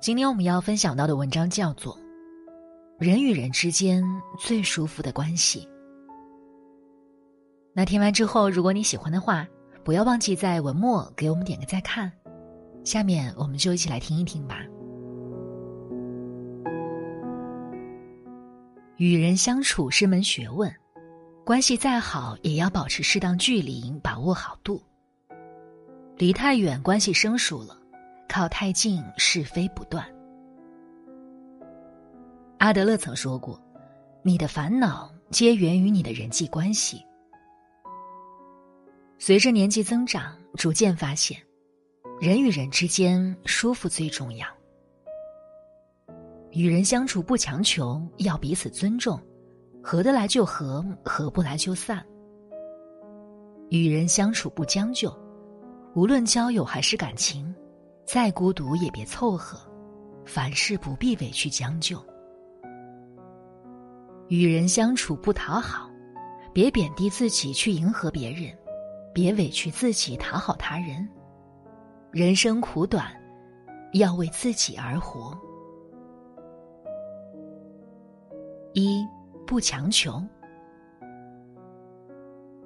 今天我们要分享到的文章叫做《人与人之间最舒服的关系》。那听完之后，如果你喜欢的话，不要忘记在文末给我们点个再看。下面我们就一起来听一听吧。与人相处是门学问，关系再好也要保持适当距离，把握好度。离太远，关系生疏了。靠太近，是非不断。阿德勒曾说过：“你的烦恼皆源于你的人际关系。”随着年纪增长，逐渐发现，人与人之间舒服最重要。与人相处不强求，要彼此尊重，合得来就合，合不来就散。与人相处不将就，无论交友还是感情。再孤独也别凑合，凡事不必委屈将就。与人相处不讨好，别贬低自己去迎合别人，别委屈自己讨好他人。人生苦短，要为自己而活。一不强求，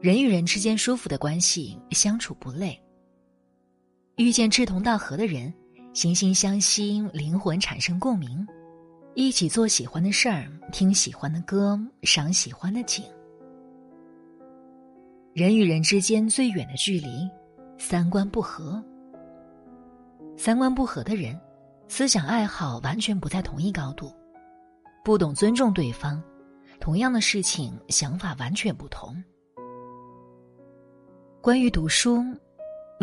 人与人之间舒服的关系，相处不累。遇见志同道合的人，惺惺相惜，灵魂产生共鸣，一起做喜欢的事儿，听喜欢的歌，赏喜欢的景。人与人之间最远的距离，三观不合。三观不合的人，思想爱好完全不在同一高度，不懂尊重对方，同样的事情想法完全不同。关于读书。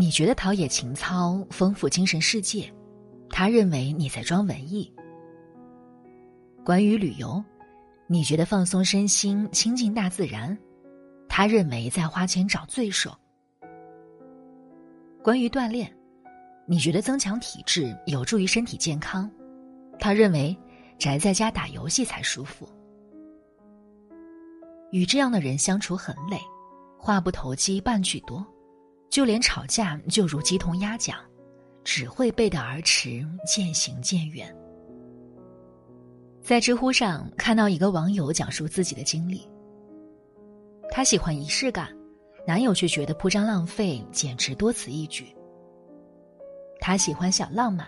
你觉得陶冶情操、丰富精神世界，他认为你在装文艺。关于旅游，你觉得放松身心、亲近大自然，他认为在花钱找罪受。关于锻炼，你觉得增强体质有助于身体健康，他认为宅在家打游戏才舒服。与这样的人相处很累，话不投机半句多。就连吵架就如鸡同鸭讲，只会背道而驰，渐行渐远。在知乎上看到一个网友讲述自己的经历，她喜欢仪式感，男友却觉得铺张浪费，简直多此一举。她喜欢小浪漫，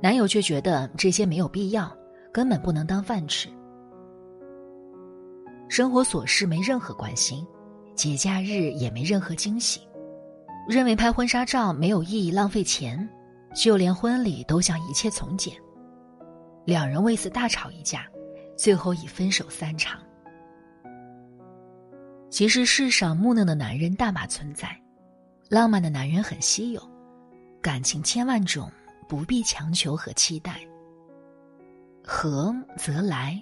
男友却觉得这些没有必要，根本不能当饭吃。生活琐事没任何关心，节假日也没任何惊喜。认为拍婚纱照没有意义，浪费钱，就连婚礼都想一切从简。两人为此大吵一架，最后以分手散场。其实世上木讷的男人大把存在，浪漫的男人很稀有，感情千万种，不必强求和期待。合则来，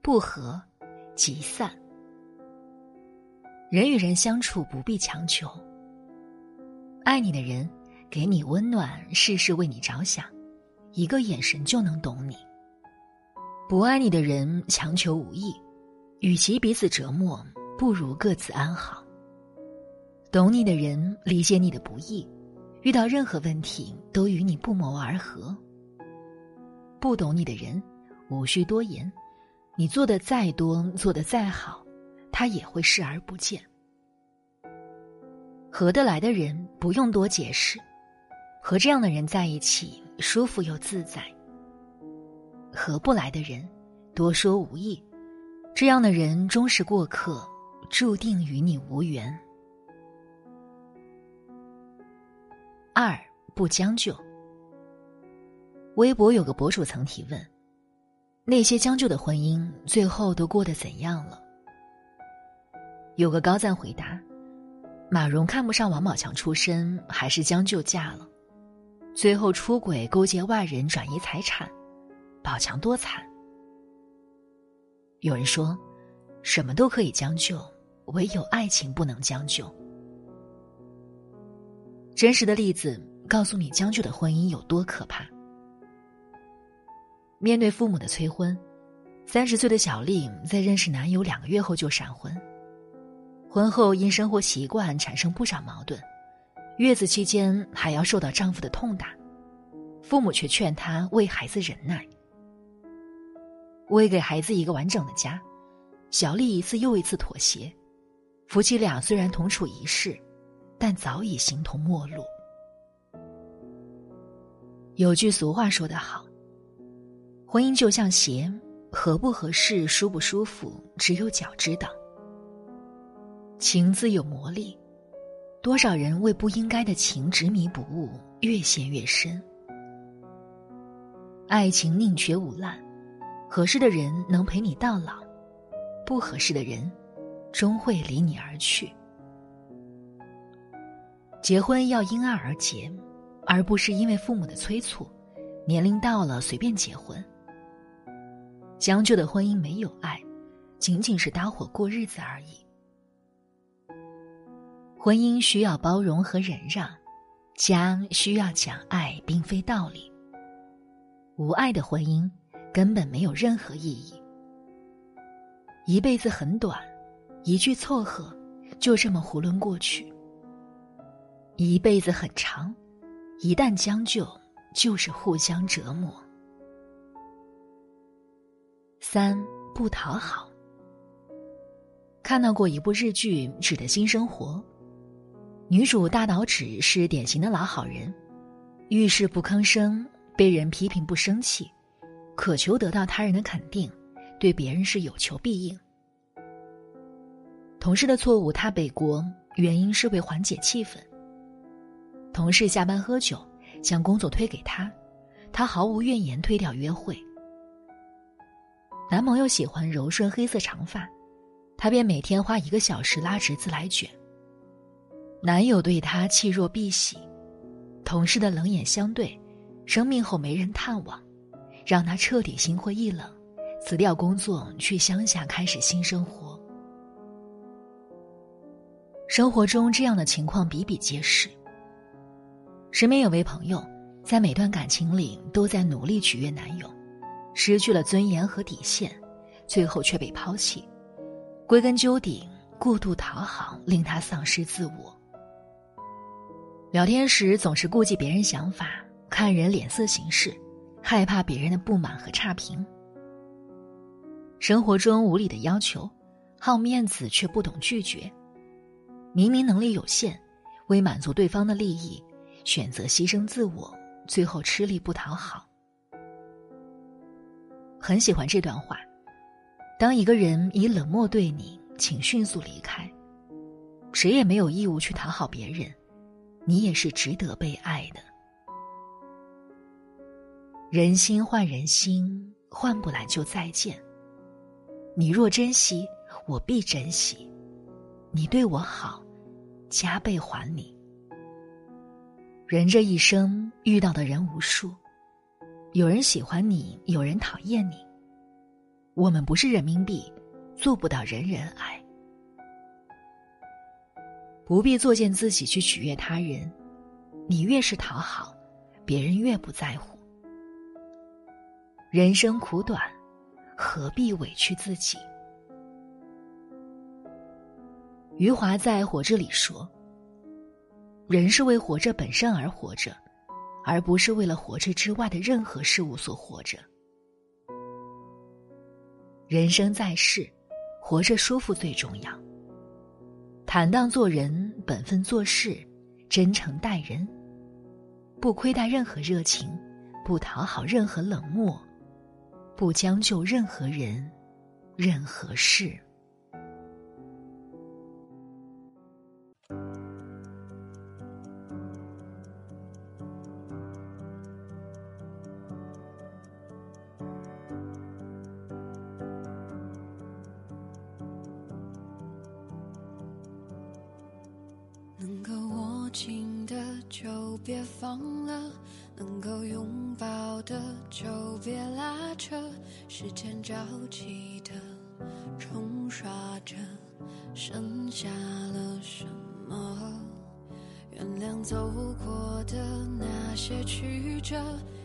不合即散。人与人相处不必强求。爱你的人，给你温暖，事事为你着想，一个眼神就能懂你。不爱你的人，强求无益，与其彼此折磨，不如各自安好。懂你的人，理解你的不易，遇到任何问题都与你不谋而合。不懂你的人，无需多言，你做的再多，做的再好，他也会视而不见。合得来的人不用多解释，和这样的人在一起舒服又自在。合不来的人，多说无益，这样的人终是过客，注定与你无缘。二不将就。微博有个博主曾提问：那些将就的婚姻最后都过得怎样了？有个高赞回答：马蓉看不上王宝强出身，还是将就嫁了，最后出轨勾结外人转移财产，宝强多惨。有人说，什么都可以将就，唯有爱情不能将就。真实的例子告诉你，将就的婚姻有多可怕。面对父母的催婚，三十岁的小丽在认识男友两个月后就闪婚。婚后因生活习惯产生不少矛盾，月子期间还要受到丈夫的痛打，父母却劝她为孩子忍耐。为给孩子一个完整的家，小丽一次又一次妥协。夫妻俩虽然同处一室。但早已形同陌路。有句俗话说得好：“婚姻就像鞋，合不合适、舒不舒服，只有脚知道。”情自有魔力，多少人为不应该的情执迷不悟，越陷越深。爱情宁缺毋滥，合适的人能陪你到老，不合适的人，终会离你而去。结婚要因爱而结，而不是因为父母的催促，年龄到了随便结婚。将就的婚姻没有爱，仅仅是搭伙过日子而已。婚姻需要包容和忍让，家需要讲爱，并非道理。无爱的婚姻根本没有任何意义。一辈子很短，一句凑合，就这么囫囵过去。一辈子很长，一旦将就，就是互相折磨。三不讨好。看到过一部日剧《指的新生活》，女主大岛纸是典型的老好人，遇事不吭声，被人批评不生气，渴求得到他人的肯定，对别人是有求必应。同事的错误他背锅，原因是为缓解气氛。同事下班喝酒，将工作推给他，他毫无怨言推掉约会。男朋友喜欢柔顺黑色长发，他便每天花一个小时拉直自来卷。男友对她弃若敝屣，同事的冷眼相对，生病后没人探望，让他彻底心灰意冷，辞掉工作去乡下开始新生活。生活中这样的情况比比皆是。身边有位朋友，在每段感情里都在努力取悦男友，失去了尊严和底线，最后却被抛弃。归根究底，过度讨好令他丧失自我。聊天时总是顾及别人想法，看人脸色行事，害怕别人的不满和差评。生活中无理的要求，好面子却不懂拒绝。明明能力有限，为满足对方的利益。选择牺牲自我，最后吃力不讨好。很喜欢这段话：当一个人以冷漠对你，请迅速离开。谁也没有义务去讨好别人，你也是值得被爱的。人心换人心，换不来就再见。你若珍惜，我必珍惜；你对我好，加倍还你。人这一生遇到的人无数，有人喜欢你，有人讨厌你。我们不是人民币，做不到人人爱。不必作践自己去取悦他人，你越是讨好，别人越不在乎。人生苦短，何必委屈自己？余华在《活着》里说。人是为活着本身而活着，而不是为了活着之外的任何事物所活着。人生在世，活着舒服最重要。坦荡做人，本分做事，真诚待人，不亏待任何热情，不讨好任何冷漠，不将就任何人，任何事。能够握紧的就别放了能够拥抱的就别拉扯时间着急的冲刷着剩下了什么？原谅走过的那些曲折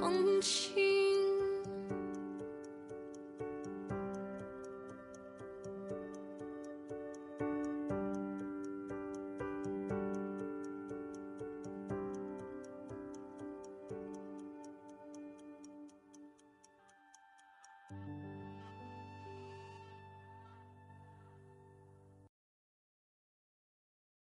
von